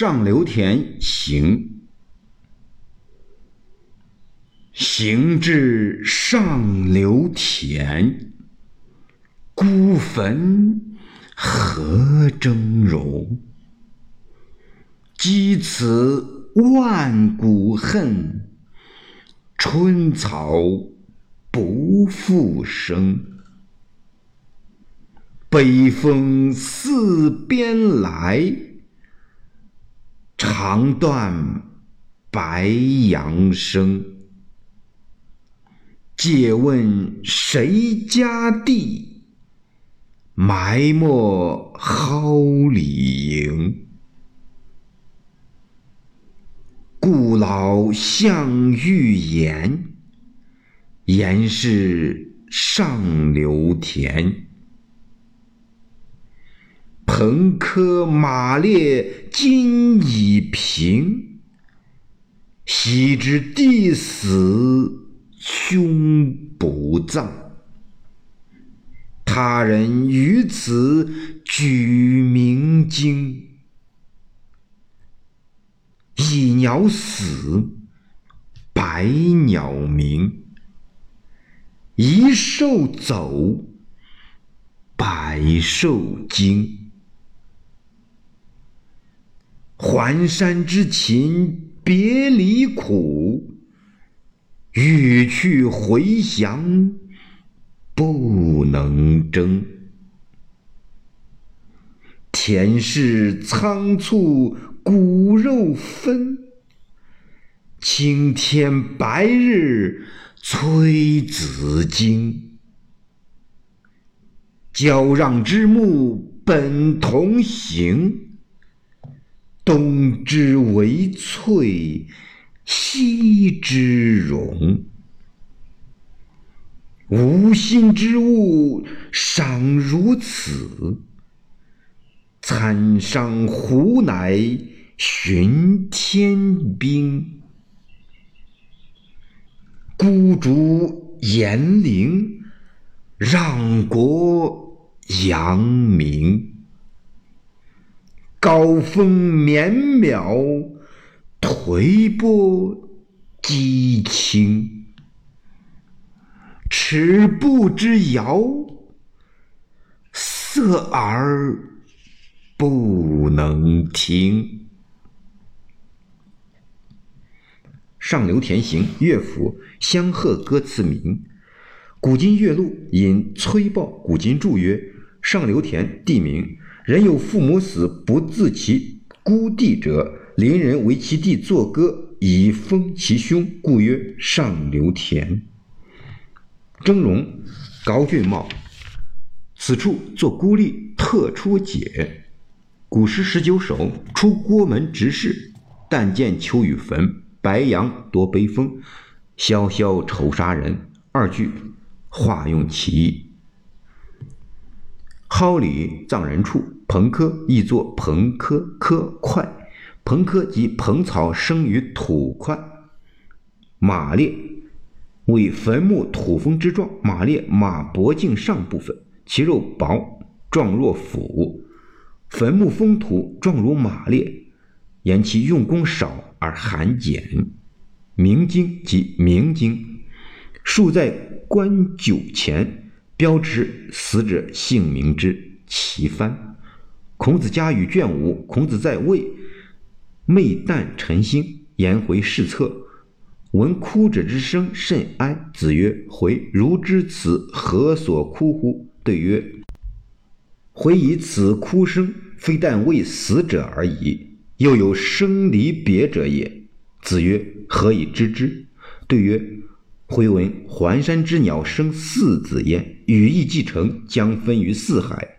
上流田行，行至上流田，孤坟何峥嵘？积此万古恨，春草不复生。北风四边来，长断白杨声。借问谁家地？埋没蒿里营。故老向欲言，言是上流田。横柯马列今已平，昔之弟死兄不葬。他人于此举明经。一鸟死，百鸟鸣；一兽走，百兽惊。环山之情，别离苦；欲去回翔，不能征。田氏仓促。骨肉分，青天白日催子惊。交让之木本同行，东之为翠，西之荣。无心之物尚如此，参商胡乃。寻天兵，孤竹严陵，让国扬名。高峰绵渺，颓波激清。尺步之遥，色耳不能听。《上流田行》乐府相和歌词名。古今乐录引崔豹古今注曰：上流田地名，人有父母死不自其孤地者，邻人为其弟作歌以封其兄，故曰上流田。峥嵘高俊茂，此处作孤立，特出解。古诗十九首出郭门直事，但见秋雨坟。白杨多悲风，萧萧愁杀人。二句化用其意。蒿里葬人处，彭轲亦作彭轲轲块。彭轲即蓬草生于土块。马列为坟墓土封之状，马列马脖颈上部分，其肉薄，状若斧。坟墓封土状如马列，言其用功少。而含简，明经即明经，竖在棺柩前，标志死者姓名之旗幡。孔子家与卷五，孔子在位，昧旦晨星，颜回侍侧，闻哭者之声，甚哀。子曰：“回，如知此何所哭乎？”对曰：“回以此哭声，非但为死者而已。”又有生离别者也。子曰：“何以知之？”对曰：“回闻环山之鸟生四子焉，羽翼既成，将分于四海。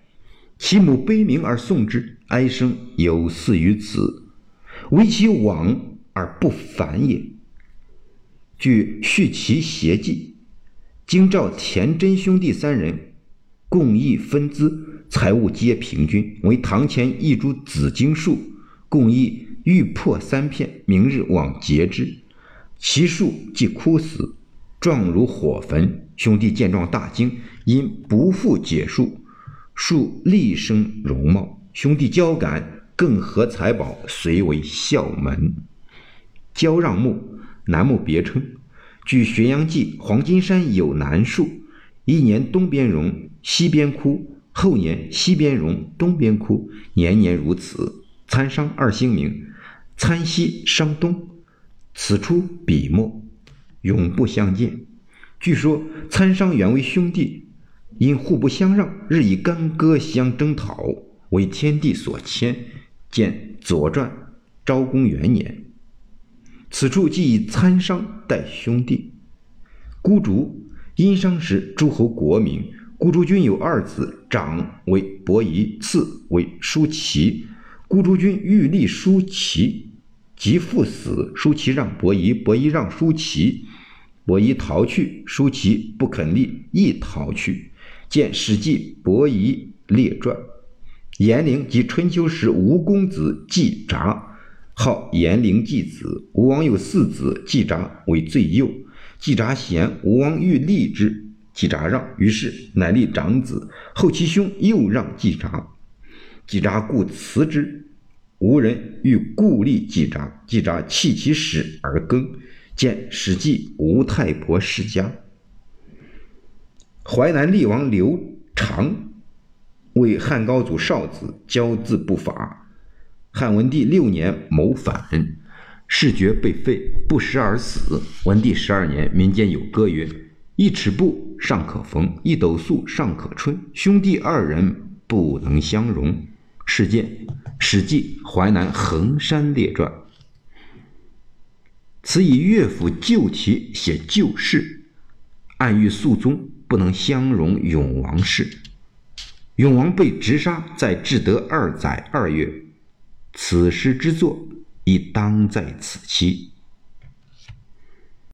其母悲鸣而送之，哀声有似于子，唯其往而不返也。”据《续其邪记》，京兆田真兄弟三人，共议分资，财物皆平均，为堂前一株紫荆树。共议欲破三片，明日往截之。其树既枯死，状如火焚。兄弟见状大惊，因不复解树，树立生容貌。兄弟交感，更合财宝，遂为孝门。交让木，楠木别称。据《玄阳记》，黄金山有楠树，一年东边荣，西边枯；后年西边荣，东边枯，年年如此。参商二星名，参西商东，此出彼没，永不相见。据说参商原为兄弟，因互不相让，日以干戈相征讨，为天地所迁。见《左传》昭公元年。此处即以参商代兄弟。孤竹，殷商时诸侯国名。孤竹君有二子，长为伯夷，次为叔齐。孤竹君欲立叔齐，即父死，叔齐让伯夷，伯夷让叔齐，伯夷逃去，叔齐不肯立，亦逃去。见《史记·伯夷列传》。颜陵即春秋时吴公子季札，号颜陵季子。吴王有四子，季札为最幼。季札贤，吴王欲立之，季札让，于是乃立长子。后其兄又让季札，季札故辞之。吴人欲故立季札，季札弃其使而耕。见《史记·吴太伯世家》。淮南厉王刘长。为汉高祖少子，骄恣不法。汉文帝六年谋反，事觉被废，不食而死。文帝十二年，民间有歌曰：“一尺布尚可缝，一斗粟尚可春。兄弟二人不能相容。”事件《史记·淮南衡山列传》。此以乐府旧题写旧事，暗喻肃宗不能相容永王氏。永王被直杀在至德二载二月，此诗之作亦当在此期。